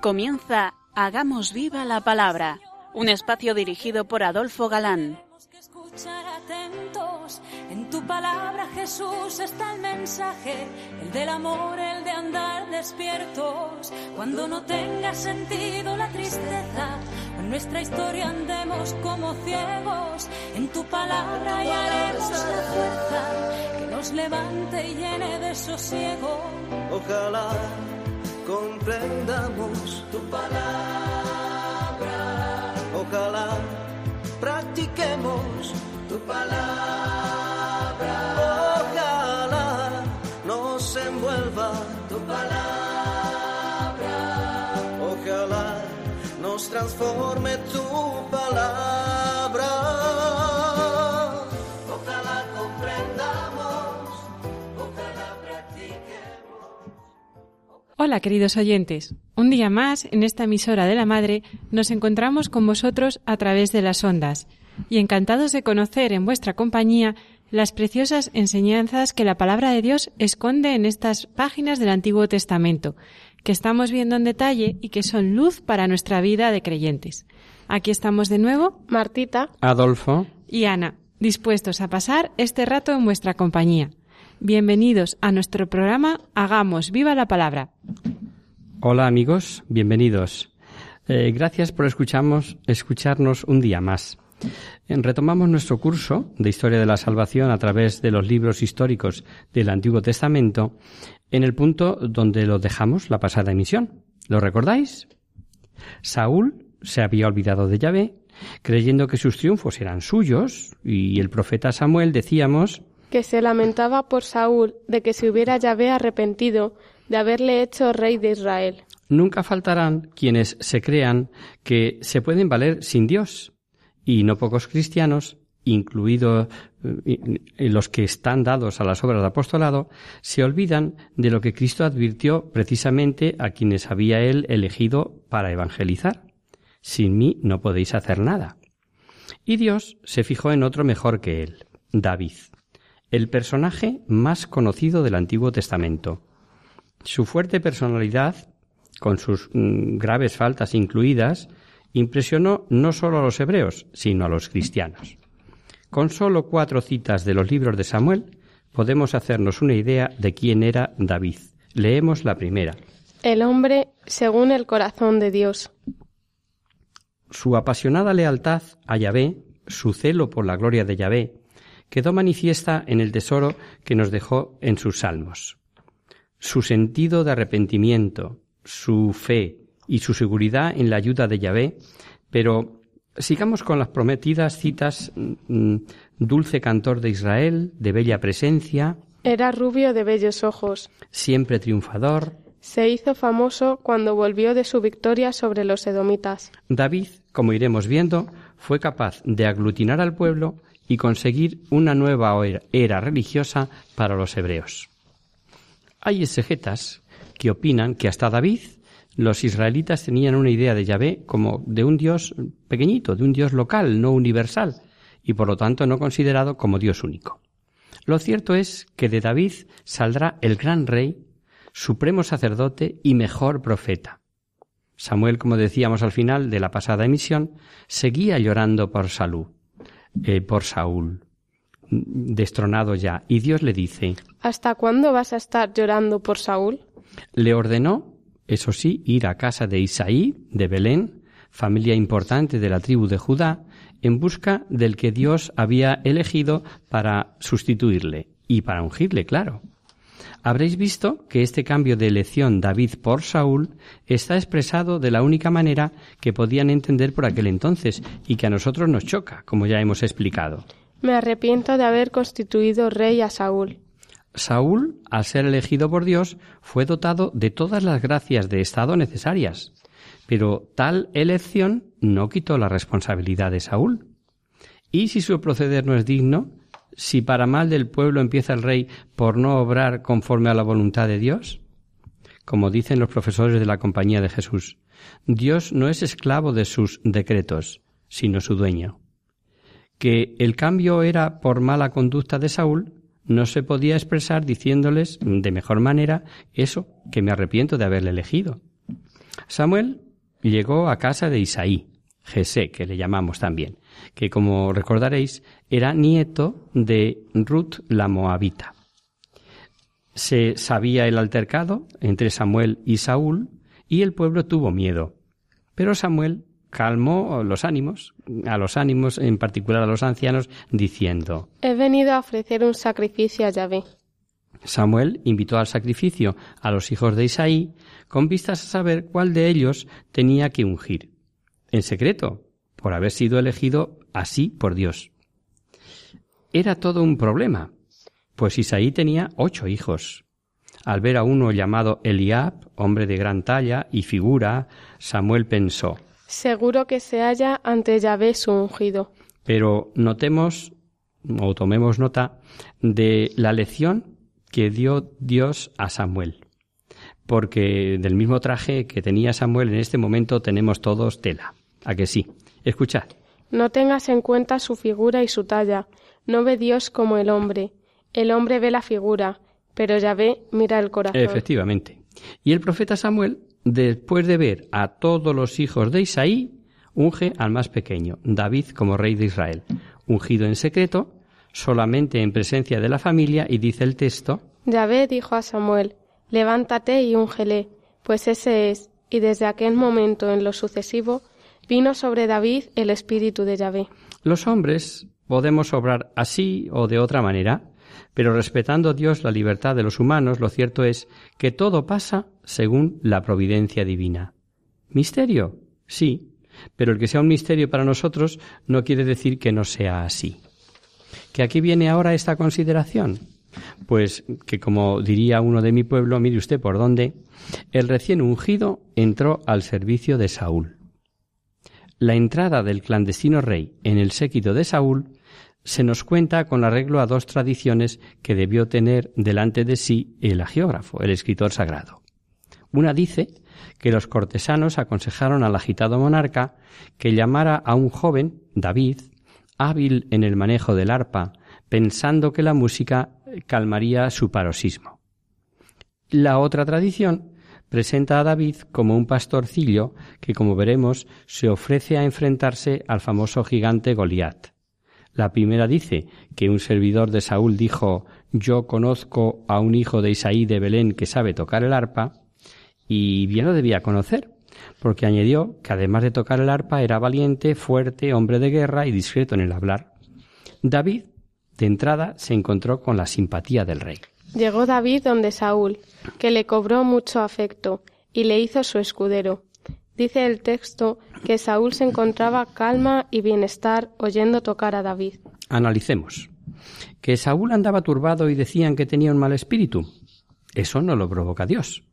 Comienza Hagamos viva la palabra, un espacio dirigido por Adolfo Galán. En tu palabra, Jesús, está el mensaje, el del amor, el de andar despiertos. Cuando no tenga sentido la tristeza, nuestra historia andemos como ciegos. En tu palabra hallaremos la fuerza que nos levante y llene de sosiego. Ojalá comprendamos tu palabra. Ojalá practiquemos tu palabra. Hola queridos oyentes, un día más en esta emisora de la Madre nos encontramos con vosotros a través de las ondas y encantados de conocer en vuestra compañía las preciosas enseñanzas que la palabra de Dios esconde en estas páginas del Antiguo Testamento, que estamos viendo en detalle y que son luz para nuestra vida de creyentes. Aquí estamos de nuevo, Martita, Adolfo y Ana, dispuestos a pasar este rato en vuestra compañía. Bienvenidos a nuestro programa Hagamos viva la palabra. Hola amigos, bienvenidos. Eh, gracias por escuchamos, escucharnos un día más. Eh, retomamos nuestro curso de Historia de la Salvación a través de los libros históricos del Antiguo Testamento en el punto donde lo dejamos la pasada emisión. ¿Lo recordáis? Saúl se había olvidado de Yahvé, creyendo que sus triunfos eran suyos, y el profeta Samuel, decíamos, que se lamentaba por Saúl de que se hubiera Yahvé arrepentido de haberle hecho rey de Israel. Nunca faltarán quienes se crean que se pueden valer sin Dios, y no pocos cristianos, incluidos eh, los que están dados a las obras de apostolado, se olvidan de lo que Cristo advirtió precisamente a quienes había él elegido para evangelizar. Sin mí no podéis hacer nada. Y Dios se fijó en otro mejor que él, David el personaje más conocido del Antiguo Testamento. Su fuerte personalidad, con sus mm, graves faltas incluidas, impresionó no solo a los hebreos, sino a los cristianos. Con solo cuatro citas de los libros de Samuel, podemos hacernos una idea de quién era David. Leemos la primera. El hombre según el corazón de Dios. Su apasionada lealtad a Yahvé, su celo por la gloria de Yahvé, quedó manifiesta en el tesoro que nos dejó en sus salmos. Su sentido de arrepentimiento, su fe y su seguridad en la ayuda de Yahvé, pero sigamos con las prometidas citas mm, dulce cantor de Israel, de bella presencia. Era rubio de bellos ojos. Siempre triunfador. Se hizo famoso cuando volvió de su victoria sobre los edomitas. David, como iremos viendo, fue capaz de aglutinar al pueblo y conseguir una nueva era religiosa para los hebreos. Hay exegetas que opinan que hasta David los israelitas tenían una idea de Yahvé como de un Dios pequeñito, de un Dios local, no universal, y por lo tanto no considerado como Dios único. Lo cierto es que de David saldrá el gran rey, supremo sacerdote y mejor profeta. Samuel, como decíamos al final de la pasada emisión, seguía llorando por salud. Eh, por Saúl, destronado ya. Y Dios le dice, ¿Hasta cuándo vas a estar llorando por Saúl? Le ordenó, eso sí, ir a casa de Isaí, de Belén, familia importante de la tribu de Judá, en busca del que Dios había elegido para sustituirle y para ungirle, claro. Habréis visto que este cambio de elección David por Saúl está expresado de la única manera que podían entender por aquel entonces y que a nosotros nos choca, como ya hemos explicado. Me arrepiento de haber constituido rey a Saúl. Saúl, al ser elegido por Dios, fue dotado de todas las gracias de Estado necesarias, pero tal elección no quitó la responsabilidad de Saúl. Y si su proceder no es digno, si para mal del pueblo empieza el rey por no obrar conforme a la voluntad de Dios? Como dicen los profesores de la Compañía de Jesús, Dios no es esclavo de sus decretos, sino su dueño. Que el cambio era por mala conducta de Saúl, no se podía expresar diciéndoles de mejor manera eso, que me arrepiento de haberle elegido. Samuel llegó a casa de Isaí, Jesé, que le llamamos también, que como recordaréis era nieto de Ruth la Moabita. Se sabía el altercado entre Samuel y Saúl y el pueblo tuvo miedo. Pero Samuel calmó los ánimos, a los ánimos, en particular a los ancianos, diciendo He venido a ofrecer un sacrificio a Yahvé. Samuel invitó al sacrificio a los hijos de Isaí con vistas a saber cuál de ellos tenía que ungir, en secreto, por haber sido elegido así por Dios. Era todo un problema, pues Isaí tenía ocho hijos. Al ver a uno llamado Eliab, hombre de gran talla y figura, Samuel pensó Seguro que se halla ante Yahvé su ungido. Pero notemos o tomemos nota de la lección que dio Dios a Samuel. Porque del mismo traje que tenía Samuel en este momento tenemos todos tela. ¿A que sí? Escuchad. No tengas en cuenta su figura y su talla. No ve Dios como el hombre. El hombre ve la figura, pero Yahvé mira el corazón. Efectivamente. Y el profeta Samuel, después de ver a todos los hijos de Isaí, unge al más pequeño, David como rey de Israel, ungido en secreto, solamente en presencia de la familia, y dice el texto Yahvé dijo a Samuel, levántate y úngele, pues ese es, y desde aquel momento en lo sucesivo, vino sobre David el espíritu de Yahvé. Los hombres podemos obrar así o de otra manera, pero respetando Dios la libertad de los humanos, lo cierto es que todo pasa según la providencia divina. ¿Misterio? Sí, pero el que sea un misterio para nosotros no quiere decir que no sea así. ¿Que aquí viene ahora esta consideración? Pues que como diría uno de mi pueblo, mire usted por dónde, el recién ungido entró al servicio de Saúl. La entrada del clandestino rey en el séquito de Saúl se nos cuenta con arreglo a dos tradiciones que debió tener delante de sí el agiógrafo, el escritor sagrado. Una dice que los cortesanos aconsejaron al agitado monarca que llamara a un joven, David, hábil en el manejo del arpa, pensando que la música calmaría su paroxismo. La otra tradición presenta a David como un pastorcillo que, como veremos, se ofrece a enfrentarse al famoso gigante Goliat. La primera dice que un servidor de Saúl dijo Yo conozco a un hijo de Isaí de Belén que sabe tocar el arpa, y bien lo debía conocer, porque añadió que además de tocar el arpa era valiente, fuerte, hombre de guerra y discreto en el hablar. David, de entrada, se encontró con la simpatía del rey. Llegó David donde Saúl, que le cobró mucho afecto, y le hizo su escudero. Dice el texto que Saúl se encontraba calma y bienestar oyendo tocar a David. Analicemos. Que Saúl andaba turbado y decían que tenía un mal espíritu. Eso no lo provoca Dios.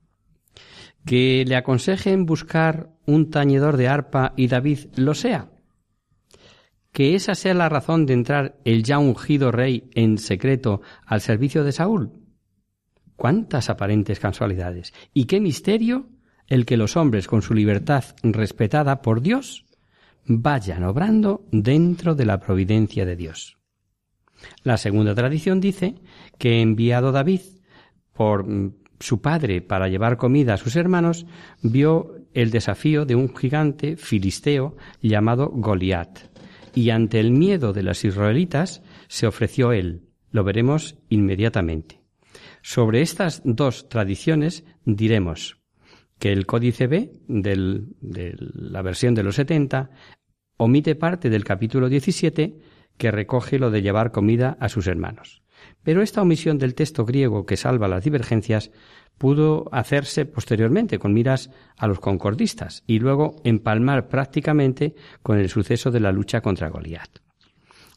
Que le aconsejen buscar un tañedor de arpa y David lo sea. Que esa sea la razón de entrar el ya ungido rey en secreto al servicio de Saúl. Cuántas aparentes casualidades. Y qué misterio el que los hombres con su libertad respetada por Dios vayan obrando dentro de la providencia de Dios. La segunda tradición dice que enviado David por mm, su padre para llevar comida a sus hermanos, vio el desafío de un gigante filisteo llamado Goliat, y ante el miedo de los israelitas se ofreció él. Lo veremos inmediatamente. Sobre estas dos tradiciones diremos que el códice B de la versión de los 70 omite parte del capítulo 17 que recoge lo de llevar comida a sus hermanos. Pero esta omisión del texto griego que salva las divergencias pudo hacerse posteriormente con miras a los concordistas y luego empalmar prácticamente con el suceso de la lucha contra Goliat.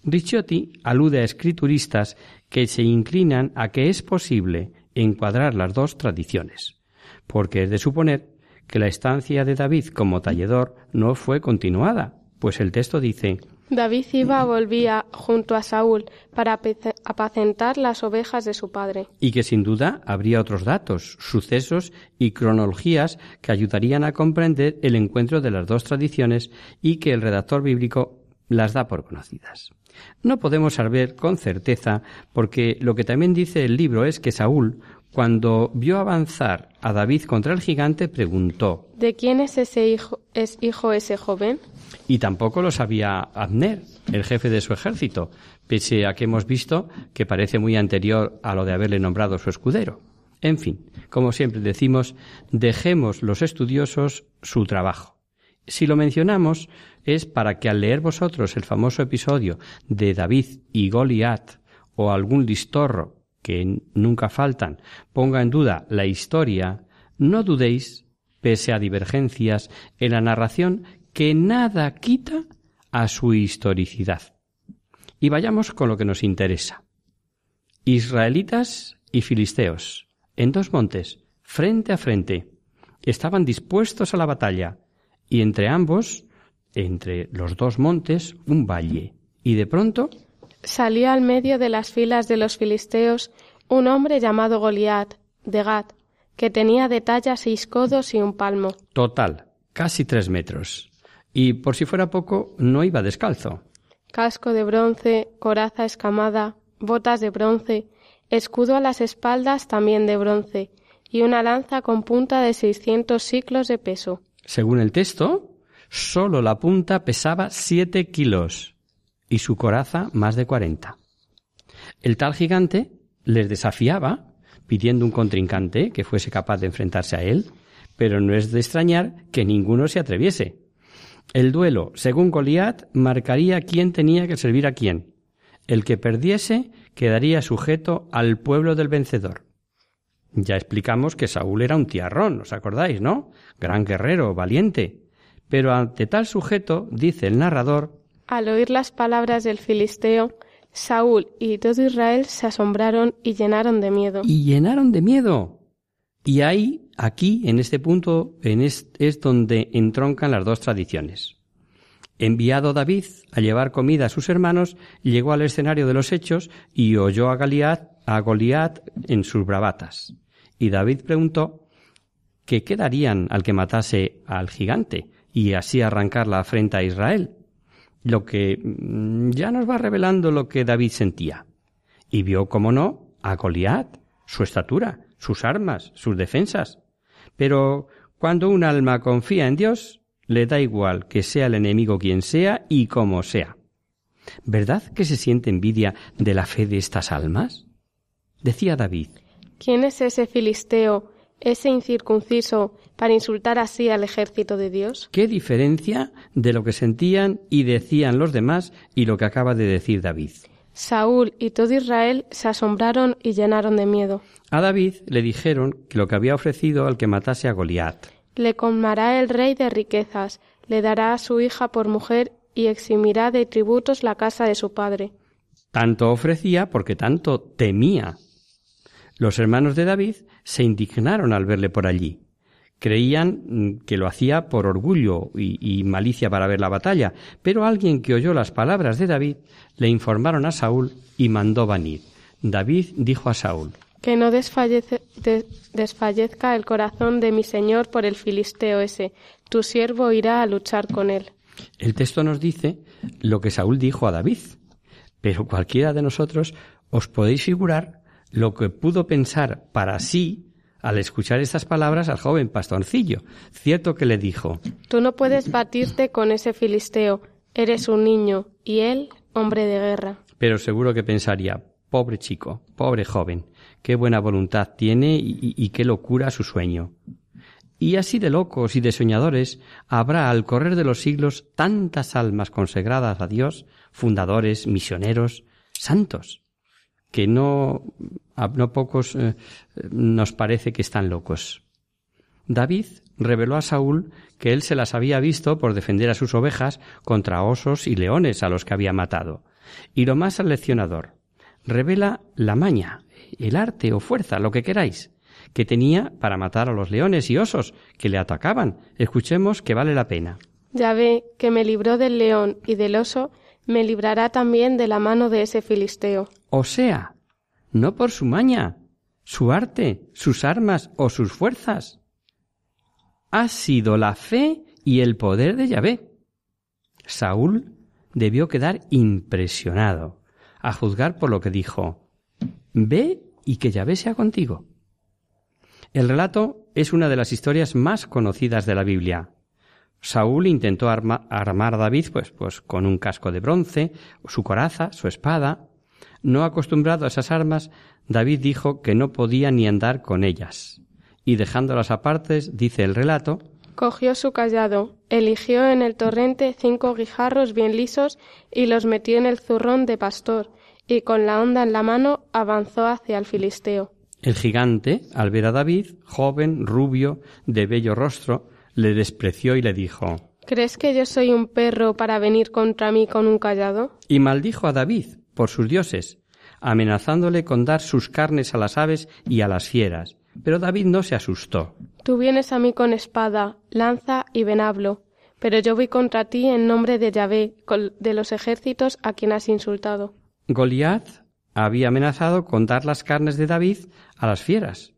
Ricciotti alude a escrituristas que se inclinan a que es posible encuadrar las dos tradiciones porque es de suponer que la estancia de David como talledor no fue continuada, pues el texto dice David iba volvía junto a Saúl para apacentar las ovejas de su padre. Y que sin duda habría otros datos, sucesos y cronologías que ayudarían a comprender el encuentro de las dos tradiciones y que el redactor bíblico las da por conocidas. No podemos saber con certeza porque lo que también dice el libro es que Saúl, cuando vio avanzar a David contra el gigante, preguntó ¿De quién es ese hijo, es hijo ese joven? Y tampoco lo sabía Abner, el jefe de su ejército, pese a que hemos visto que parece muy anterior a lo de haberle nombrado su escudero. En fin, como siempre decimos, dejemos los estudiosos su trabajo. Si lo mencionamos es para que al leer vosotros el famoso episodio de David y Goliat o algún listorro que nunca faltan ponga en duda la historia, no dudéis, pese a divergencias en la narración, que nada quita a su historicidad. Y vayamos con lo que nos interesa. Israelitas y filisteos, en dos montes, frente a frente, estaban dispuestos a la batalla, y entre ambos, entre los dos montes, un valle. Y de pronto salió al medio de las filas de los filisteos un hombre llamado Goliat, de Gat, que tenía de talla seis codos y un palmo. Total, casi tres metros. Y por si fuera poco, no iba descalzo. Casco de bronce, coraza escamada, botas de bronce, escudo a las espaldas también de bronce, y una lanza con punta de seiscientos siclos de peso. Según el texto, solo la punta pesaba siete kilos y su coraza más de cuarenta. El tal gigante les desafiaba, pidiendo un contrincante que fuese capaz de enfrentarse a él, pero no es de extrañar que ninguno se atreviese. El duelo, según Goliat, marcaría quién tenía que servir a quién. El que perdiese quedaría sujeto al pueblo del vencedor. Ya explicamos que Saúl era un tiarrón, ¿os acordáis, no? Gran guerrero, valiente. Pero ante tal sujeto, dice el narrador, Al oír las palabras del filisteo, Saúl y todo Israel se asombraron y llenaron de miedo. Y llenaron de miedo. Y ahí, aquí, en este punto, en es, es donde entroncan las dos tradiciones. Enviado David a llevar comida a sus hermanos, llegó al escenario de los hechos y oyó a Goliat, a Goliat en sus bravatas. Y David preguntó qué darían al que matase al gigante y así arrancar la afrenta a Israel. Lo que mm, ya nos va revelando lo que David sentía. Y vio, como no, a Goliat, su estatura, sus armas, sus defensas. Pero cuando un alma confía en Dios, le da igual que sea el enemigo quien sea y como sea. ¿Verdad que se siente envidia de la fe de estas almas? Decía David. ¿Quién es ese filisteo, ese incircunciso, para insultar así al ejército de Dios? ¿Qué diferencia de lo que sentían y decían los demás y lo que acaba de decir David? Saúl y todo Israel se asombraron y llenaron de miedo. A David le dijeron que lo que había ofrecido al que matase a Goliat. Le colmará el rey de riquezas, le dará a su hija por mujer y eximirá de tributos la casa de su padre. Tanto ofrecía porque tanto temía. Los hermanos de David se indignaron al verle por allí. Creían mm, que lo hacía por orgullo y, y, malicia para ver la batalla, pero alguien que oyó las palabras de David le informaron a Saúl y mandó venir. David dijo a Saúl Que no desfallece, de, desfallezca el corazón de mi señor por el filisteo ese. Tu siervo irá a luchar con él. El texto nos dice lo que Saúl dijo a David, pero cualquiera de nosotros os podéis figurar lo que pudo pensar para sí al escuchar estas palabras al joven pastorcillo. Cierto que le dijo Tú no puedes batirte con ese filisteo, eres un niño, y él hombre de guerra. Pero seguro que pensaría pobre chico, pobre joven, qué buena voluntad tiene y, y qué locura su sueño. Y así de locos y de soñadores habrá al correr de los siglos tantas almas consagradas a Dios, fundadores, misioneros, santos, que no a no pocos eh, nos parece que están locos. David reveló a Saúl que él se las había visto por defender a sus ovejas contra osos y leones a los que había matado. Y lo más aleccionador, revela la maña, el arte o fuerza, lo que queráis, que tenía para matar a los leones y osos que le atacaban. Escuchemos que vale la pena. Ya ve que me libró del león y del oso, me librará también de la mano de ese filisteo. O sea, no por su maña, su arte, sus armas o sus fuerzas. Ha sido la fe y el poder de Yahvé. Saúl debió quedar impresionado, a juzgar por lo que dijo. Ve y que Yahvé sea contigo. El relato es una de las historias más conocidas de la Biblia. Saúl intentó armar a David pues, pues con un casco de bronce, su coraza, su espada. No acostumbrado a esas armas, David dijo que no podía ni andar con ellas. Y dejándolas aparte, dice el relato, Cogió su callado, eligió en el torrente cinco guijarros bien lisos y los metió en el zurrón de pastor, y con la honda en la mano avanzó hacia el filisteo. El gigante, al ver a David, joven, rubio, de bello rostro, le despreció y le dijo ¿Crees que yo soy un perro para venir contra mí con un callado? Y maldijo a David por sus dioses, amenazándole con dar sus carnes a las aves y a las fieras. Pero David no se asustó. Tú vienes a mí con espada, lanza y venablo, pero yo voy contra ti en nombre de Yahvé, de los ejércitos a quien has insultado. Goliat había amenazado con dar las carnes de David a las fieras.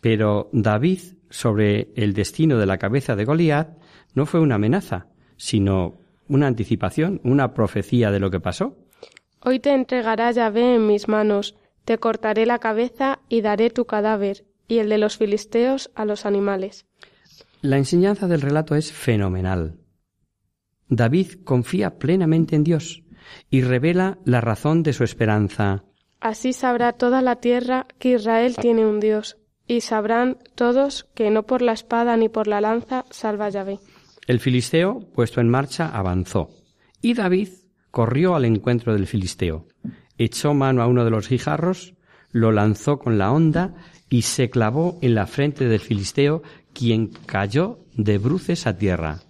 Pero David, sobre el destino de la cabeza de Goliat, no fue una amenaza, sino una anticipación, una profecía de lo que pasó. Hoy te entregará Yahvé en mis manos, te cortaré la cabeza y daré tu cadáver, y el de los filisteos a los animales. La enseñanza del relato es fenomenal. David confía plenamente en Dios y revela la razón de su esperanza. Así sabrá toda la tierra que Israel tiene un Dios, y sabrán todos que no por la espada ni por la lanza salva Yahvé. El filisteo, puesto en marcha, avanzó, y David corrió al encuentro del filisteo, echó mano a uno de los guijarros, lo lanzó con la honda y se clavó en la frente del filisteo, quien cayó de bruces a tierra.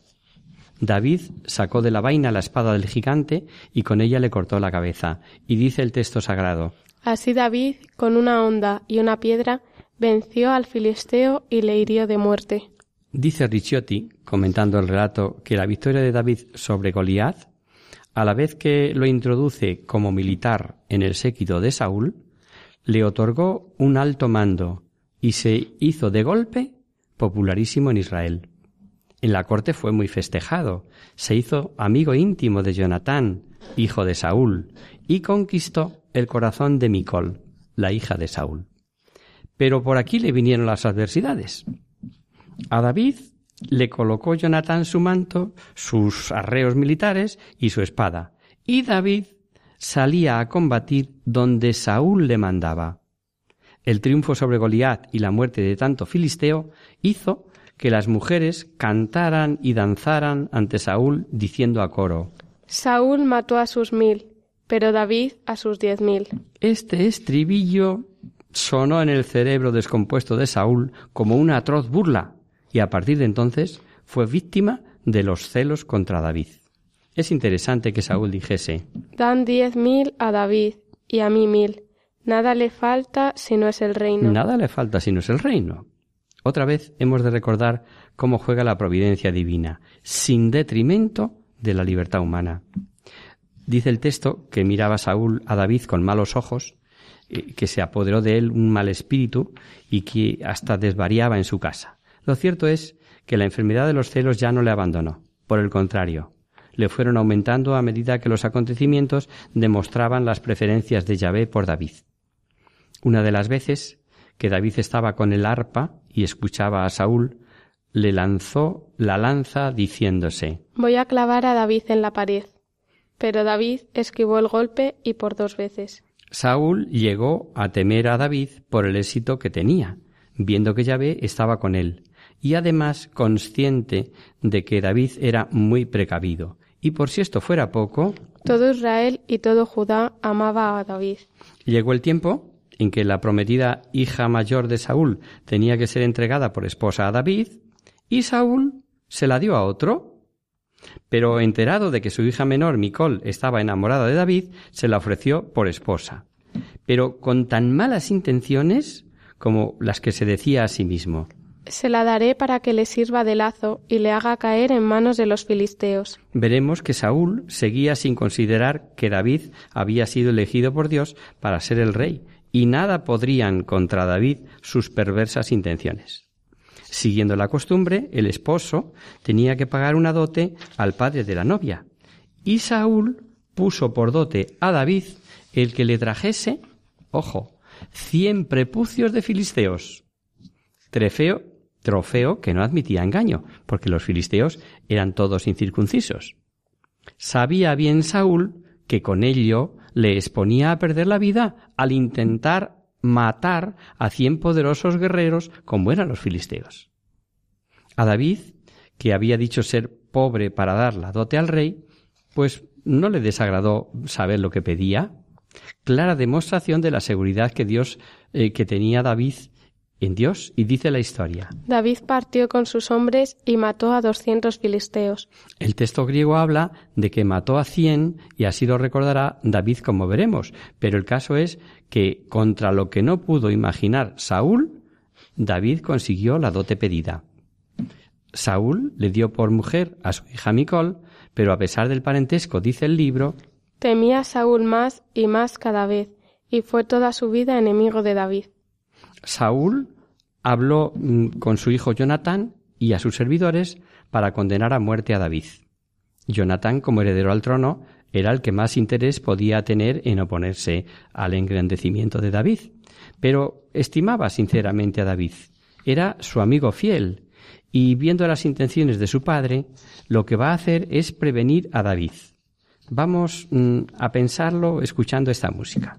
David sacó de la vaina la espada del gigante y con ella le cortó la cabeza. Y dice el texto sagrado, Así David, con una honda y una piedra, venció al filisteo y le hirió de muerte. Dice Ricciotti, comentando el relato, que la victoria de David sobre Goliat, a la vez que lo introduce como militar en el séquito de Saúl, le otorgó un alto mando y se hizo de golpe popularísimo en Israel. En la corte fue muy festejado, se hizo amigo íntimo de Jonatán, hijo de Saúl, y conquistó el corazón de Micol, la hija de Saúl. Pero por aquí le vinieron las adversidades. A David le colocó Jonatán su manto, sus arreos militares y su espada, y David salía a combatir donde Saúl le mandaba. El triunfo sobre Goliat y la muerte de tanto filisteo hizo que las mujeres cantaran y danzaran ante Saúl diciendo a coro Saúl mató a sus mil, pero David a sus diez mil. Este estribillo sonó en el cerebro descompuesto de Saúl como una atroz burla, y a partir de entonces fue víctima de los celos contra David. Es interesante que Saúl dijese Dan diez mil a David y a mí mil. Nada le falta si no es el reino. Nada le falta si no es el reino. Otra vez hemos de recordar cómo juega la providencia divina, sin detrimento de la libertad humana. Dice el texto que miraba Saúl a David con malos ojos, eh, que se apoderó de él un mal espíritu y que hasta desvariaba en su casa. Lo cierto es que la enfermedad de los celos ya no le abandonó. Por el contrario, le fueron aumentando a medida que los acontecimientos demostraban las preferencias de Yahvé por David. Una de las veces que David estaba con el arpa y escuchaba a Saúl, le lanzó la lanza diciéndose Voy a clavar a David en la pared. Pero David esquivó el golpe y por dos veces. Saúl llegó a temer a David por el éxito que tenía, viendo que Yahvé estaba con él, y además consciente de que David era muy precavido. Y por si esto fuera poco, todo Israel y todo Judá amaba a David. Llegó el tiempo en que la prometida hija mayor de Saúl tenía que ser entregada por esposa a David, y Saúl se la dio a otro. Pero enterado de que su hija menor, Micol, estaba enamorada de David, se la ofreció por esposa. Pero con tan malas intenciones como las que se decía a sí mismo. Se la daré para que le sirva de lazo y le haga caer en manos de los filisteos. Veremos que Saúl seguía sin considerar que David había sido elegido por Dios para ser el rey, y nada podrían contra David sus perversas intenciones. Siguiendo la costumbre, el esposo tenía que pagar una dote al padre de la novia, y Saúl puso por dote a David el que le trajese, ojo, cien prepucios de filisteos. Trefeo, trofeo que no admitía engaño, porque los filisteos eran todos incircuncisos. Sabía bien Saúl que con ello le exponía a perder la vida al intentar matar a cien poderosos guerreros como eran los filisteos. A David, que había dicho ser pobre para dar la dote al rey, pues no le desagradó saber lo que pedía. Clara demostración de la seguridad que Dios eh, que tenía David en Dios y dice la historia. David partió con sus hombres y mató a doscientos filisteos. El texto griego habla de que mató a cien y así lo recordará David como veremos, pero el caso es que contra lo que no pudo imaginar Saúl, David consiguió la dote pedida. Saúl le dio por mujer a su hija Micol, pero a pesar del parentesco, dice el libro, temía Saúl más y más cada vez, y fue toda su vida enemigo de David. Saúl habló mm, con su hijo Jonatán y a sus servidores para condenar a muerte a David. Jonatán, como heredero al trono, era el que más interés podía tener en oponerse al engrandecimiento de David, pero estimaba sinceramente a David. Era su amigo fiel, y viendo las intenciones de su padre, lo que va a hacer es prevenir a David. Vamos mm, a pensarlo escuchando esta música.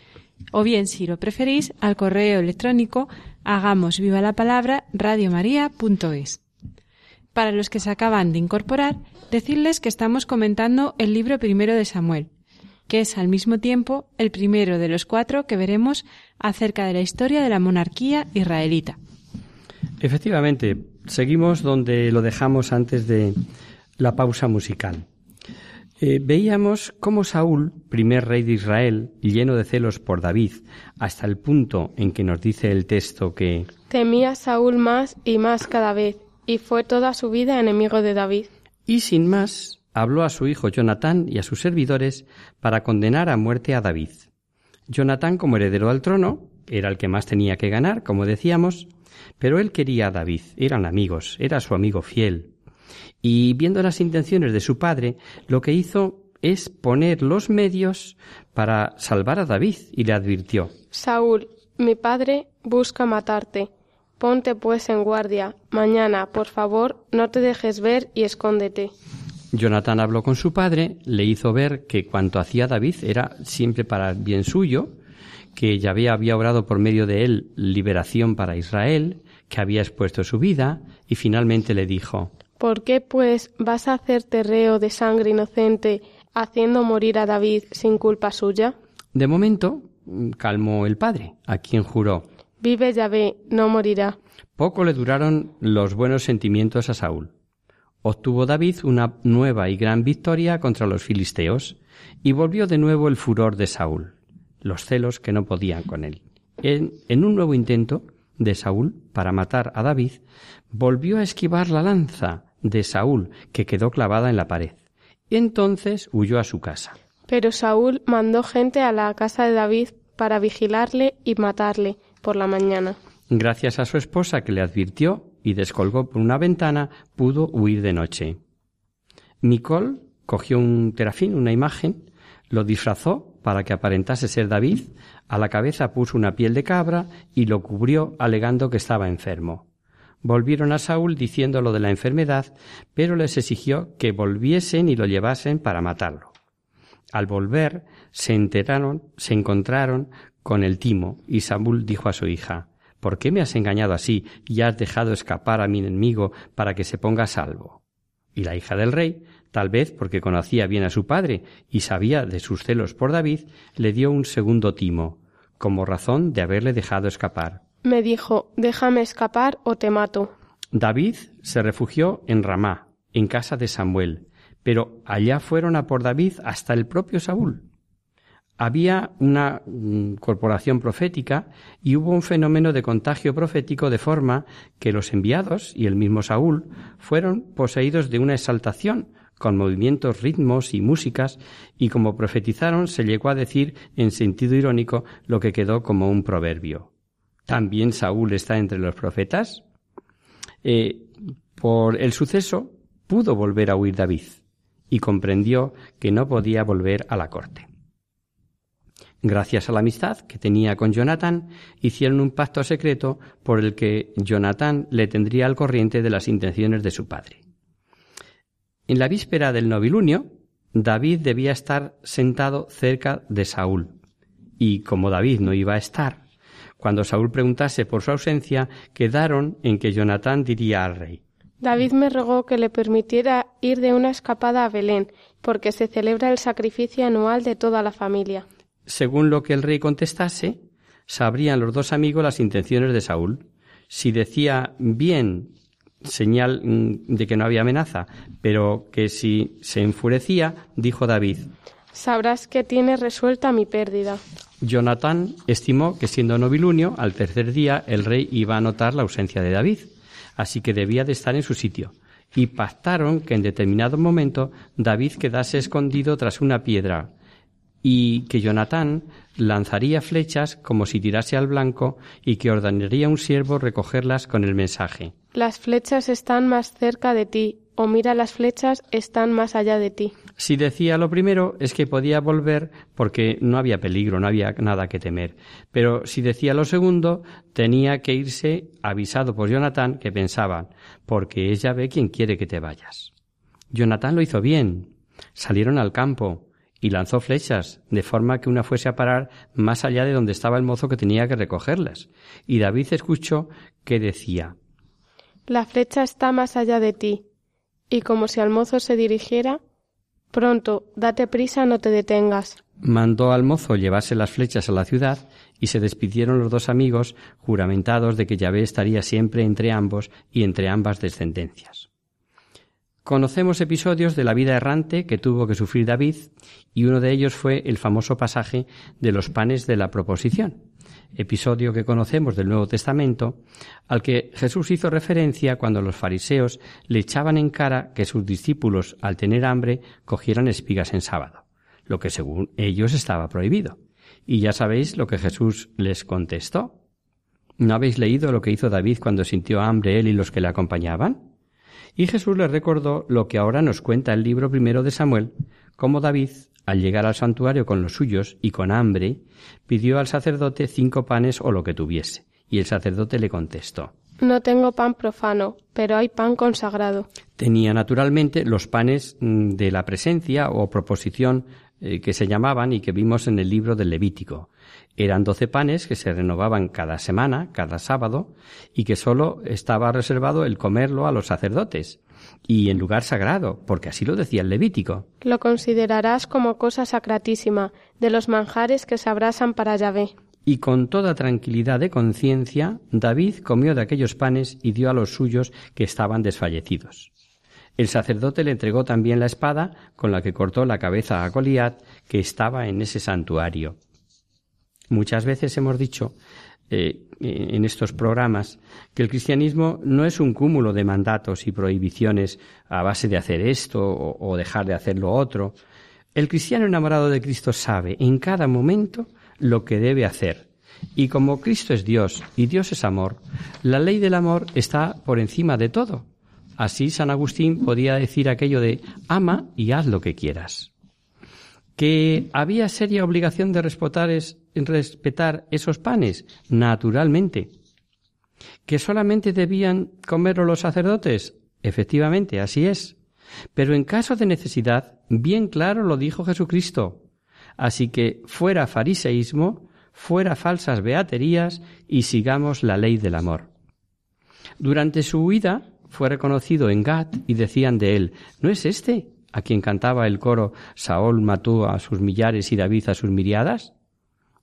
o bien, si lo preferís, al correo electrónico hagamos viva la palabra radiomaria.es. Para los que se acaban de incorporar, decirles que estamos comentando el libro primero de Samuel, que es al mismo tiempo el primero de los cuatro que veremos acerca de la historia de la monarquía israelita. Efectivamente, seguimos donde lo dejamos antes de la pausa musical. Eh, veíamos cómo Saúl, primer rey de Israel, lleno de celos por David, hasta el punto en que nos dice el texto que temía Saúl más y más cada vez, y fue toda su vida enemigo de David. Y sin más, habló a su hijo Jonatán y a sus servidores para condenar a muerte a David. Jonatán, como heredero al trono, era el que más tenía que ganar, como decíamos, pero él quería a David, eran amigos, era su amigo fiel, y viendo las intenciones de su padre, lo que hizo es poner los medios para salvar a David y le advirtió Saúl, mi padre busca matarte. Ponte pues en guardia. Mañana, por favor, no te dejes ver y escóndete. Jonatán habló con su padre, le hizo ver que cuanto hacía David era siempre para el bien suyo, que Yahvé había obrado por medio de él liberación para Israel, que había expuesto su vida, y finalmente le dijo ¿Por qué, pues, vas a hacerte reo de sangre inocente, haciendo morir a David sin culpa suya? De momento, calmó el padre, a quien juró Vive Yahvé, no morirá. Poco le duraron los buenos sentimientos a Saúl. Obtuvo David una nueva y gran victoria contra los filisteos, y volvió de nuevo el furor de Saúl, los celos que no podían con él. En, en un nuevo intento de Saúl para matar a David, volvió a esquivar la lanza de Saúl, que quedó clavada en la pared. Y entonces huyó a su casa. Pero Saúl mandó gente a la casa de David para vigilarle y matarle por la mañana. Gracias a su esposa que le advirtió y descolgó por una ventana, pudo huir de noche. Micol cogió un terafín, una imagen, lo disfrazó para que aparentase ser David, a la cabeza puso una piel de cabra y lo cubrió alegando que estaba enfermo. Volvieron a Saúl diciendo lo de la enfermedad, pero les exigió que volviesen y lo llevasen para matarlo. Al volver, se enteraron, se encontraron con el timo, y Saúl dijo a su hija, ¿Por qué me has engañado así y has dejado escapar a mi enemigo para que se ponga salvo? Y la hija del rey, tal vez porque conocía bien a su padre y sabía de sus celos por David, le dio un segundo timo, como razón de haberle dejado escapar. Me dijo, déjame escapar o te mato. David se refugió en Ramá, en casa de Samuel, pero allá fueron a por David hasta el propio Saúl. Había una mm, corporación profética y hubo un fenómeno de contagio profético de forma que los enviados y el mismo Saúl fueron poseídos de una exaltación con movimientos, ritmos y músicas, y como profetizaron se llegó a decir en sentido irónico lo que quedó como un proverbio también Saúl está entre los profetas, eh, por el suceso pudo volver a huir David y comprendió que no podía volver a la corte. Gracias a la amistad que tenía con Jonatán, hicieron un pacto secreto por el que Jonatán le tendría al corriente de las intenciones de su padre. En la víspera del novilunio, David debía estar sentado cerca de Saúl, y como David no iba a estar, cuando Saúl preguntase por su ausencia, quedaron en que Jonatán diría al rey David me rogó que le permitiera ir de una escapada a Belén, porque se celebra el sacrificio anual de toda la familia. Según lo que el rey contestase, sabrían los dos amigos las intenciones de Saúl. Si decía bien, señal mm, de que no había amenaza, pero que si se enfurecía, dijo David, Sabrás que tiene resuelta mi pérdida. Jonatán estimó que siendo novilunio, al tercer día el rey iba a notar la ausencia de David, así que debía de estar en su sitio, y pactaron que en determinado momento David quedase escondido tras una piedra, y que Jonatán lanzaría flechas como si tirase al blanco y que ordenaría a un siervo recogerlas con el mensaje. Las flechas están más cerca de ti, o mira las flechas están más allá de ti. Si decía lo primero es que podía volver porque no había peligro, no había nada que temer. Pero si decía lo segundo, tenía que irse avisado por Jonatán que pensaba, porque ella ve quien quiere que te vayas. Jonatán lo hizo bien. Salieron al campo y lanzó flechas, de forma que una fuese a parar más allá de donde estaba el mozo que tenía que recogerlas. Y David escuchó que decía La flecha está más allá de ti. Y como si al mozo se dirigiera, Pronto, date prisa, no te detengas. Mandó al mozo llevarse las flechas a la ciudad y se despidieron los dos amigos, juramentados de que Yahvé estaría siempre entre ambos y entre ambas descendencias. Conocemos episodios de la vida errante que tuvo que sufrir David y uno de ellos fue el famoso pasaje de los panes de la proposición episodio que conocemos del Nuevo Testamento, al que Jesús hizo referencia cuando los fariseos le echaban en cara que sus discípulos, al tener hambre, cogieran espigas en sábado, lo que según ellos estaba prohibido. Y ya sabéis lo que Jesús les contestó. ¿No habéis leído lo que hizo David cuando sintió hambre él y los que le acompañaban? Y Jesús les recordó lo que ahora nos cuenta el libro primero de Samuel, cómo David al llegar al santuario con los suyos y con hambre, pidió al sacerdote cinco panes o lo que tuviese. Y el sacerdote le contestó No tengo pan profano, pero hay pan consagrado. Tenía naturalmente los panes mm, de la presencia o proposición eh, que se llamaban y que vimos en el libro del Levítico. Eran doce panes que se renovaban cada semana, cada sábado, y que sólo estaba reservado el comerlo a los sacerdotes y en lugar sagrado, porque así lo decía el Levítico. Lo considerarás como cosa sacratísima, de los manjares que se abrasan para Yahvé. Y con toda tranquilidad de conciencia, David comió de aquellos panes y dio a los suyos que estaban desfallecidos. El sacerdote le entregó también la espada con la que cortó la cabeza a Goliat, que estaba en ese santuario. Muchas veces hemos dicho eh, en estos programas que el cristianismo no es un cúmulo de mandatos y prohibiciones a base de hacer esto o, dejar de hacer lo otro. El cristiano enamorado de Cristo sabe en cada momento lo que debe hacer. Y como Cristo es Dios y Dios es amor, la ley del amor está por encima de todo. Así San Agustín podía decir aquello de ama y haz lo que quieras. Que había seria obligación de respetar, es, respetar esos panes, naturalmente. ¿Que solamente debían comerlo los sacerdotes? Efectivamente, así es. Pero en caso de necesidad, bien claro lo dijo Jesucristo. Así que fuera fariseísmo, fuera falsas beaterías y sigamos la ley del amor. Durante su huida fue reconocido en Gat y decían de él, ¿no es este a quien cantaba el coro Saúl mató a sus millares y David a sus miriadas?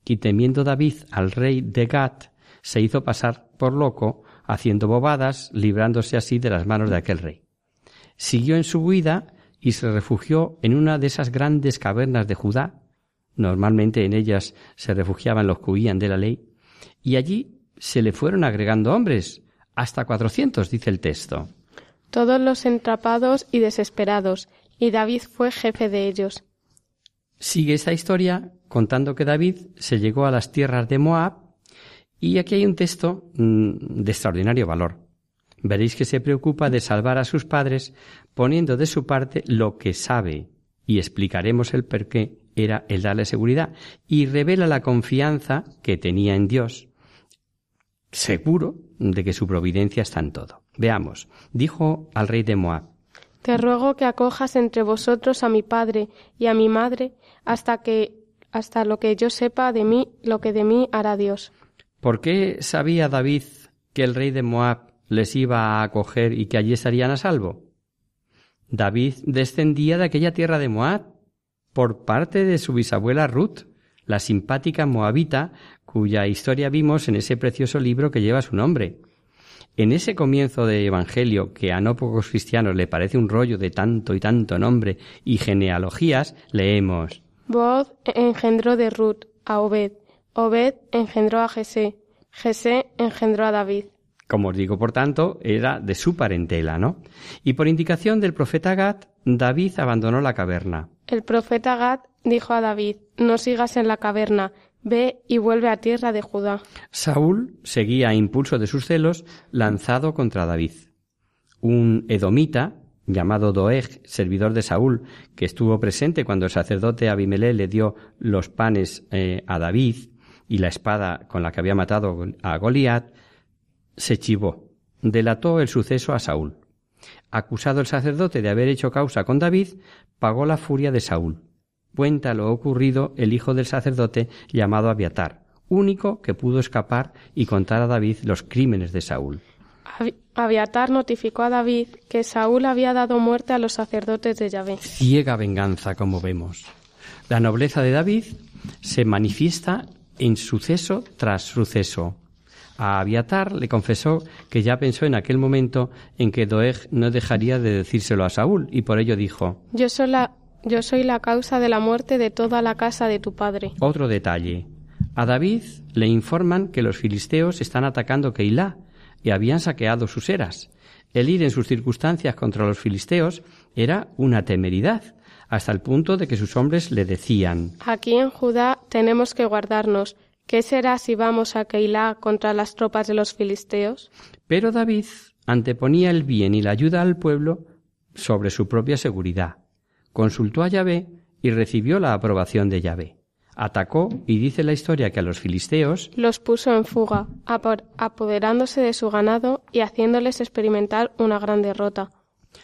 Y temiendo David al rey de Gat, se hizo pasar por loco, haciendo bobadas, librándose así de las manos de aquel rey. Siguió en su huida y se refugió en una de esas grandes cavernas de Judá. Normalmente en ellas se refugiaban los que huían de la ley. Y allí se le fueron agregando hombres, hasta cuatrocientos, dice el texto. Todos los entrapados y desesperados, y David fue jefe de ellos. Sigue esta historia contando que David se llegó a las tierras de Moab y aquí hay un texto mm, de extraordinario valor. Veréis que se preocupa de salvar a sus padres poniendo de su parte lo que sabe y explicaremos el por qué era el darle seguridad y revela la confianza que tenía en Dios, seguro de que su providencia está en todo. Veamos, dijo al rey de Moab, te ruego que acojas entre vosotros a mi padre y a mi madre hasta que hasta lo que yo sepa de mí, lo que de mí hará Dios. ¿Por qué sabía David que el rey de Moab les iba a acoger y que allí estarían a salvo? David descendía de aquella tierra de Moab por parte de su bisabuela Ruth, la simpática moabita cuya historia vimos en ese precioso libro que lleva su nombre. En ese comienzo de Evangelio, que a no pocos cristianos le parece un rollo de tanto y tanto nombre y genealogías, leemos Engendró de Ruth a Obed, Obed engendró a Jesé, Jesé engendró a David. Como os digo, por tanto, era de su parentela, ¿no? Y por indicación del profeta Gad, David abandonó la caverna, El profeta Gad dijo a David, no sigas en la caverna, ve y vuelve a tierra de Judá. Saúl seguía a impulso de sus celos lanzado contra David. Un edomita llamado Doeg, servidor de Saúl, que estuvo presente cuando el sacerdote Abimelech le dio los panes eh, a David y la espada con la que había matado a Goliat, se chivó, delató el suceso a Saúl. Acusado el sacerdote de haber hecho causa con David, pagó la furia de Saúl. Cuenta lo ocurrido el hijo del sacerdote llamado Abiatar, único que pudo escapar y contar a David los crímenes de Saúl. Abiatar notificó a David que Saúl había dado muerte a los sacerdotes de Yahvé. Ciega venganza, como vemos. La nobleza de David se manifiesta en suceso tras suceso. A Abiatar le confesó que ya pensó en aquel momento en que Doeg no dejaría de decírselo a Saúl y por ello dijo Yo soy la, yo soy la causa de la muerte de toda la casa de tu padre. Otro detalle. A David le informan que los filisteos están atacando Keilah y habían saqueado sus eras. El ir en sus circunstancias contra los filisteos era una temeridad, hasta el punto de que sus hombres le decían Aquí en Judá tenemos que guardarnos. ¿Qué será si vamos a Keilah contra las tropas de los filisteos? Pero David anteponía el bien y la ayuda al pueblo sobre su propia seguridad. Consultó a Yahvé y recibió la aprobación de Yahvé atacó y dice la historia que a los filisteos los puso en fuga, apoderándose de su ganado y haciéndoles experimentar una gran derrota.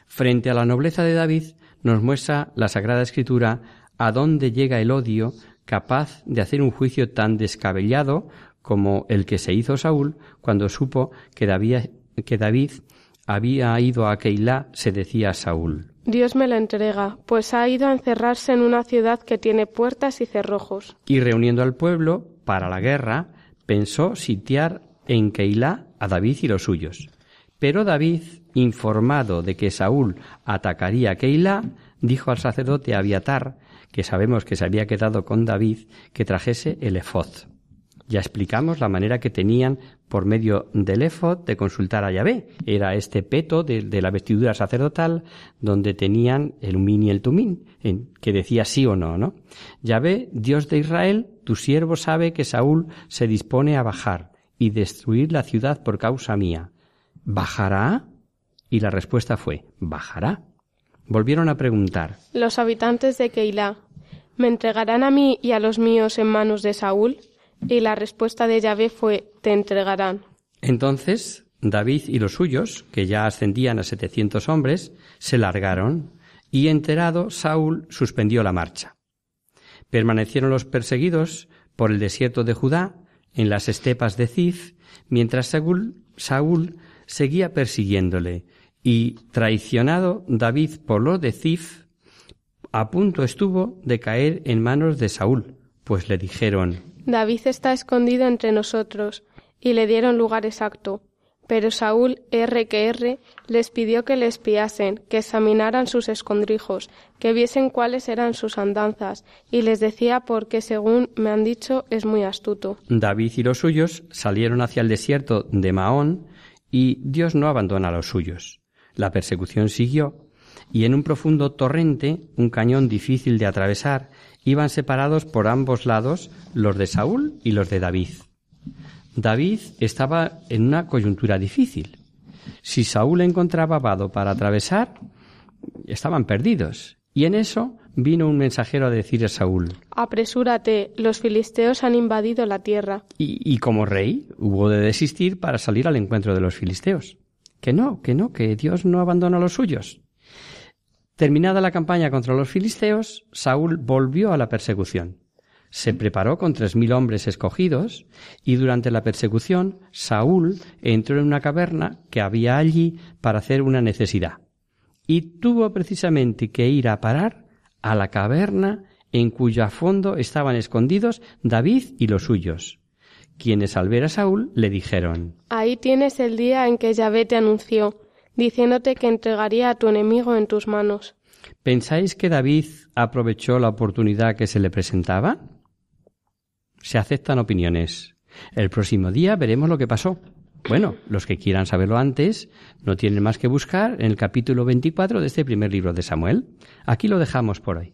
Frente a la nobleza de David nos muestra la Sagrada Escritura a dónde llega el odio capaz de hacer un juicio tan descabellado como el que se hizo Saúl cuando supo que David, que David había ido a Keilah, se decía Saúl. Dios me la entrega, pues ha ido a encerrarse en una ciudad que tiene puertas y cerrojos. Y reuniendo al pueblo para la guerra, pensó sitiar en Keilah a David y los suyos. Pero David, informado de que Saúl atacaría a Keilah, dijo al sacerdote Abiatar, que sabemos que se había quedado con David, que trajese el efod. Ya explicamos la manera que tenían por medio del efod de consultar a Yahvé. Era este peto de, la vestidura sacerdotal donde tenían el umín y el tumín, en, que decía sí o no, ¿no? Yahvé, Dios de Israel, tu siervo sabe que Saúl se dispone a bajar y destruir la ciudad por causa mía. ¿Bajará? Y la respuesta fue, bajará. Volvieron a preguntar. Los habitantes de Keilah, ¿me entregarán a mí y a los míos en manos de Saúl? Y la respuesta de Yahvé fue, te entregarán. Entonces David y los suyos, que ya ascendían a setecientos hombres, se largaron, y enterado Saúl suspendió la marcha. Permanecieron los perseguidos por el desierto de Judá, en las estepas de Zif, mientras Saúl, seguía persiguiéndole, y traicionado David por lo de Zif, a punto estuvo de caer en manos de Saúl, pues le dijeron David está escondido entre nosotros, y le dieron lugar exacto. Pero Saúl, R que R, les pidió que le espiasen, que examinaran sus escondrijos, que viesen cuáles eran sus andanzas, y les decía porque, según me han dicho, es muy astuto. David y los suyos salieron hacia el desierto de Maón, y Dios no abandona a los suyos. La persecución siguió, y en un profundo torrente, un cañón difícil de atravesar, iban separados por ambos lados los de Saúl y los de David. David estaba en una coyuntura difícil. Si Saúl encontraba vado para atravesar, estaban perdidos. Y en eso vino un mensajero a decir a Saúl Apresúrate, los filisteos han invadido la tierra. Y, y, como rey hubo de desistir para salir al encuentro de los filisteos. Que no, que no, que Dios no abandona a los suyos. Terminada la campaña contra los filisteos, Saúl volvió a la persecución. Se preparó con tres mil hombres escogidos y durante la persecución Saúl entró en una caverna que había allí para hacer una necesidad y tuvo precisamente que ir a parar a la caverna en cuyo fondo estaban escondidos David y los suyos, quienes al ver a Saúl le dijeron Ahí tienes el día en que Yahvé te anunció diciéndote que entregaría a tu enemigo en tus manos. ¿Pensáis que David aprovechó la oportunidad que se le presentaba? Se aceptan opiniones. El próximo día veremos lo que pasó. Bueno, los que quieran saberlo antes no tienen más que buscar en el capítulo 24 de este primer libro de Samuel. Aquí lo dejamos por hoy.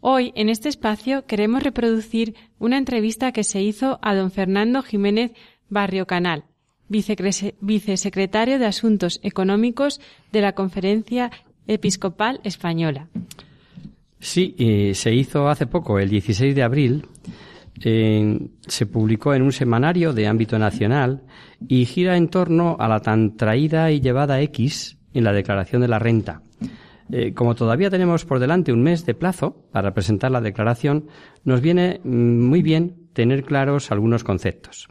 Hoy, en este espacio, queremos reproducir una entrevista que se hizo a don Fernando Jiménez Barrio Canal, vicesecretario de Asuntos Económicos de la Conferencia Episcopal Española. Sí, eh, se hizo hace poco, el 16 de abril, se publicó en un semanario de ámbito nacional y gira en torno a la tan traída y llevada X en la declaración de la renta. Eh, como todavía tenemos por delante un mes de plazo para presentar la declaración, nos viene mm, muy bien tener claros algunos conceptos.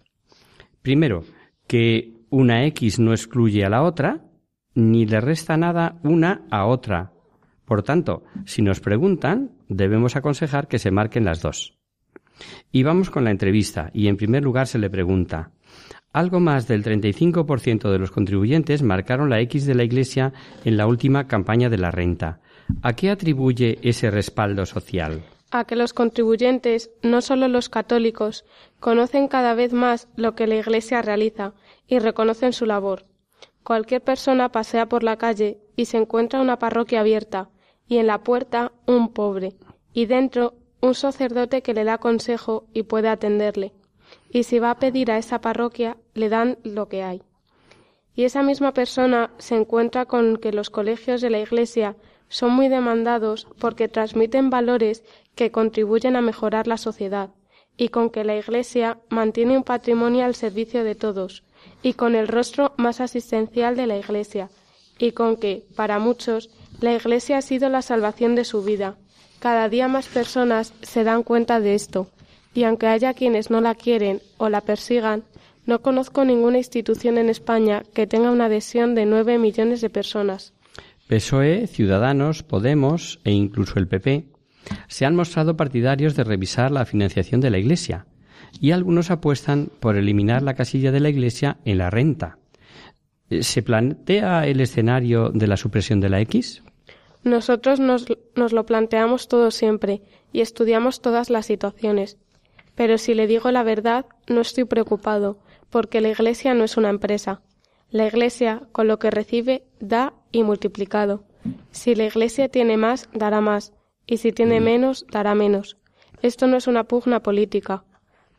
Primero, que una X no excluye a la otra, ni le resta nada una a otra. Por tanto, si nos preguntan, debemos aconsejar que se marquen las dos. Y vamos con la entrevista, y en primer lugar se le pregunta, algo más del 35% de los contribuyentes marcaron la X de la Iglesia en la última campaña de la renta. ¿A qué atribuye ese respaldo social? A que los contribuyentes, no solo los católicos, conocen cada vez más lo que la Iglesia realiza y reconocen su labor. Cualquier persona pasea por la calle y se encuentra una parroquia abierta, y en la puerta un pobre, y dentro un sacerdote que le da consejo y puede atenderle y si va a pedir a esa parroquia, le dan lo que hay. Y esa misma persona se encuentra con que los colegios de la Iglesia son muy demandados porque transmiten valores que contribuyen a mejorar la sociedad, y con que la Iglesia mantiene un patrimonio al servicio de todos, y con el rostro más asistencial de la Iglesia, y con que, para muchos, la Iglesia ha sido la salvación de su vida. Cada día más personas se dan cuenta de esto, y aunque haya quienes no la quieren o la persigan, no conozco ninguna institución en España que tenga una adhesión de nueve millones de personas. PSOE, Ciudadanos, Podemos e incluso el PP se han mostrado partidarios de revisar la financiación de la Iglesia y algunos apuestan por eliminar la casilla de la Iglesia en la renta. ¿Se plantea el escenario de la supresión de la X? Nosotros nos, nos lo planteamos todo siempre y estudiamos todas las situaciones pero si le digo la verdad, no estoy preocupado, porque la Iglesia no es una empresa. La Iglesia, con lo que recibe, da y multiplicado. Si la Iglesia tiene más, dará más, y si tiene menos, dará menos. Esto no es una pugna política.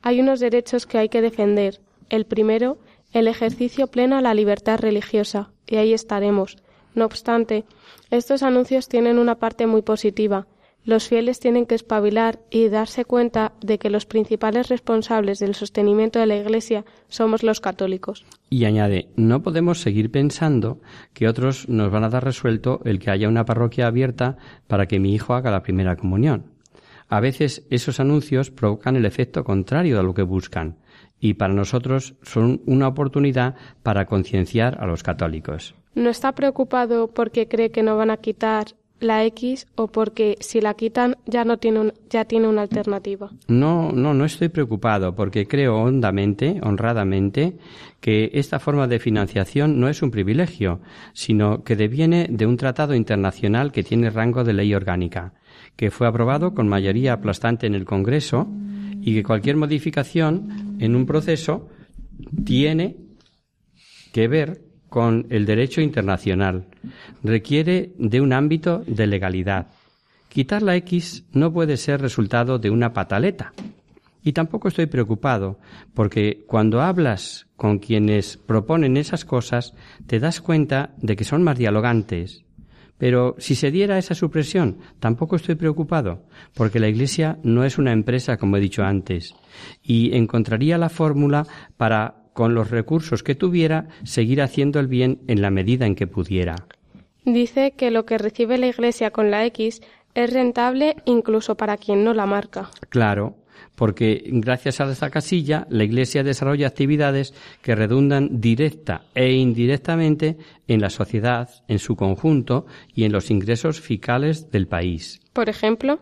Hay unos derechos que hay que defender. El primero, el ejercicio pleno a la libertad religiosa, y ahí estaremos. No obstante, estos anuncios tienen una parte muy positiva, los fieles tienen que espabilar y darse cuenta de que los principales responsables del sostenimiento de la Iglesia somos los católicos. Y añade, no podemos seguir pensando que otros nos van a dar resuelto el que haya una parroquia abierta para que mi hijo haga la primera comunión. A veces esos anuncios provocan el efecto contrario de lo que buscan y para nosotros son una oportunidad para concienciar a los católicos. ¿No está preocupado porque cree que no van a quitar la X o porque si la quitan ya no tiene un- ya tiene una alternativa? No, no, no estoy preocupado porque creo hondamente, honradamente, que esta forma de financiación no es un privilegio, sino que deviene de un tratado internacional que tiene rango de ley orgánica, que fue aprobado con mayoría aplastante en el Congreso y que cualquier modificación en un proceso tiene que ver con el derecho internacional. Requiere de un ámbito de legalidad. Quitar la X no puede ser resultado de una pataleta. Y tampoco estoy preocupado, porque cuando hablas con quienes proponen esas cosas, te das cuenta de que son más dialogantes. Pero si se diera esa supresión, tampoco estoy preocupado, porque la Iglesia no es una empresa, como he dicho antes, y encontraría la fórmula para, con los recursos que tuviera, seguir haciendo el bien en la medida en que pudiera. Dice que lo que recibe la Iglesia con la X es rentable incluso para quien no la marca. Claro, porque gracias a esta casilla la Iglesia desarrolla actividades que redundan directa e indirectamente en la sociedad, en su conjunto y en los ingresos fiscales del país. Por ejemplo,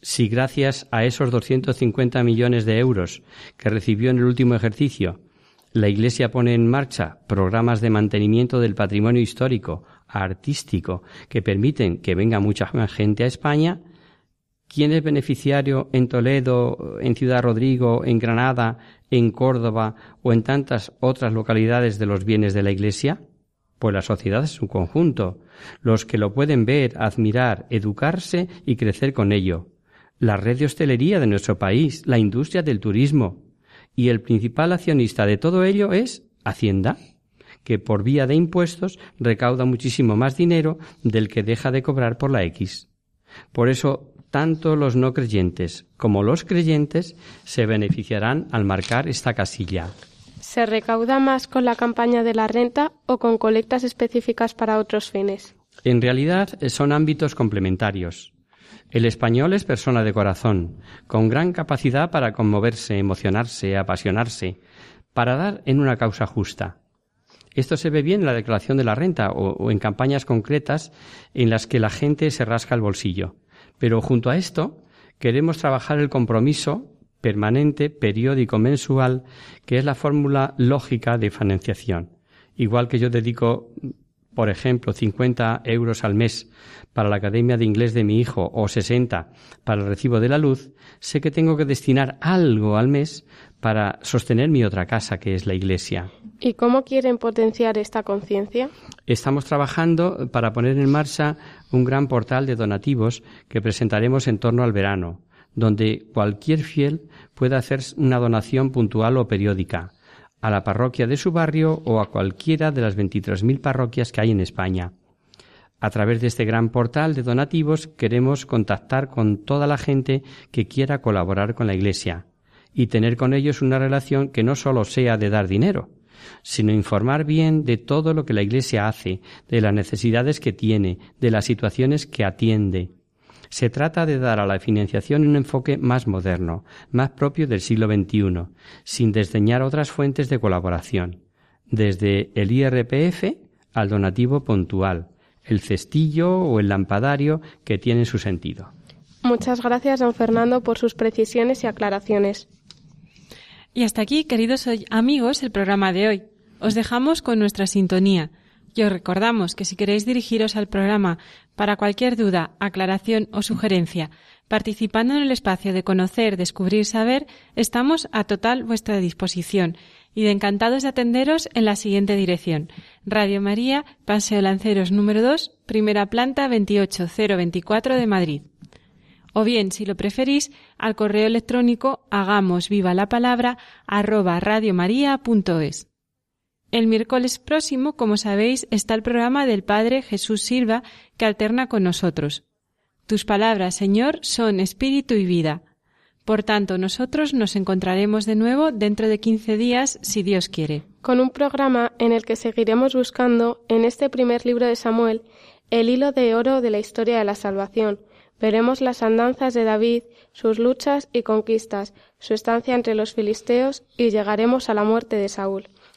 Si gracias a esos 250 millones de euros que recibió en el último ejercicio, la Iglesia pone en marcha programas de mantenimiento del patrimonio histórico, artístico, que permiten que venga mucha gente a España, ¿quién es beneficiario en Toledo, en Ciudad Rodrigo, en Granada, en Córdoba o en tantas otras localidades de los bienes de la Iglesia? Pues la sociedad en su conjunto, los que lo pueden ver, admirar, educarse y crecer con ello. La red de hostelería de nuestro país, la industria del turismo. Y el principal accionista de todo ello es Hacienda, que por vía de impuestos recauda muchísimo más dinero del que deja de cobrar por la X. Por eso, tanto los no creyentes como los creyentes se beneficiarán al marcar esta casilla. ¿se recauda más con la campaña de la renta o con colectas específicas para otros fines? En realidad eh, son ámbitos complementarios. El español es persona de corazón, con gran capacidad para conmoverse, emocionarse, apasionarse, para dar en una causa justa. Esto se ve bien en la declaración de la renta o, en campañas concretas en las que la gente se rasca el bolsillo. Pero junto a esto, queremos trabajar el compromiso permanente, periódico, mensual, que es la fórmula lógica de financiación. Igual que yo dedico, por ejemplo, 50 euros al mes para la Academia de Inglés de mi hijo o 60 para el recibo de la luz, sé que tengo que destinar algo al mes para sostener mi otra casa, que es la Iglesia. ¿Y cómo quieren potenciar esta conciencia? Estamos trabajando para poner en marcha un gran portal de donativos que presentaremos en torno al verano, donde cualquier fiel pueda hacer una donación puntual o periódica a la parroquia de su barrio o a cualquiera de las 23.000 parroquias que hay en España. A través de este gran portal de donativos queremos contactar con toda la gente que quiera colaborar con la Iglesia y tener con ellos una relación que no solo sea de dar dinero, sino informar bien de todo lo que la Iglesia hace, de las necesidades que tiene, de las situaciones que atiende. Se trata de dar a la financiación un enfoque más moderno, más propio del siglo XXI, sin desdeñar otras fuentes de colaboración, desde el IRPF al donativo puntual, el cestillo o el lampadario que tienen su sentido. Muchas gracias, don Fernando, por sus precisiones y aclaraciones. Y hasta aquí, queridos amigos, el programa de hoy. Os dejamos con nuestra sintonía. Y os recordamos que si queréis dirigiros al programa para cualquier duda, aclaración o sugerencia, participando en el espacio de conocer, descubrir, saber, estamos a total vuestra disposición y de encantados de atenderos en la siguiente dirección. Radio María, Paseo Lanceros número 2, primera planta 28024 de Madrid o bien, si lo preferís, al correo electrónico hagamos viva la palabra arroba radiomaria.es. El miércoles próximo, como sabéis, está el programa del Padre Jesús Silva que alterna con nosotros. Tus palabras, Señor, son espíritu y vida. Por tanto, nosotros nos encontraremos de nuevo dentro de quince días, si Dios quiere. Con un programa en el que seguiremos buscando, en este primer libro de Samuel, el hilo de oro de la historia de la salvación, Veremos las andanzas de David, sus luchas y conquistas, su estancia entre los filisteos y llegaremos a la muerte de Saúl.